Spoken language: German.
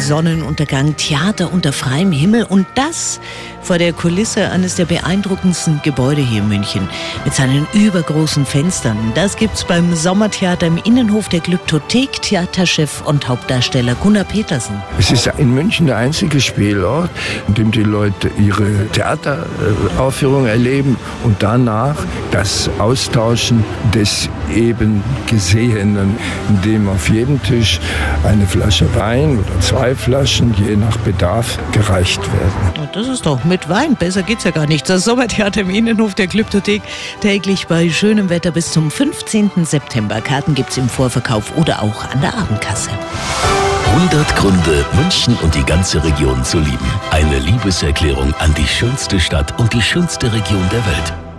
Sonnenuntergang, Theater unter freiem Himmel und das vor der Kulisse eines der beeindruckendsten Gebäude hier in München mit seinen übergroßen Fenstern. Das gibt's beim Sommertheater im Innenhof der Glyptothek. Theaterchef und Hauptdarsteller Gunnar Petersen. Es ist in München der einzige Spielort, in dem die Leute ihre Theateraufführung erleben und danach das Austauschen des eben Gesehenen, indem auf jedem Tisch eine Flasche Wein oder zwei Flaschen je nach Bedarf gereicht werden. Das ist doch mit Wein. Besser geht's ja gar nicht. Das Sommertheater im Innenhof der Glyptothek. Täglich bei schönem Wetter bis zum 15. September. Karten gibt's im Vorverkauf oder auch an der Abendkasse. 100 Gründe, München und die ganze Region zu lieben. Eine Liebeserklärung an die schönste Stadt und die schönste Region der Welt.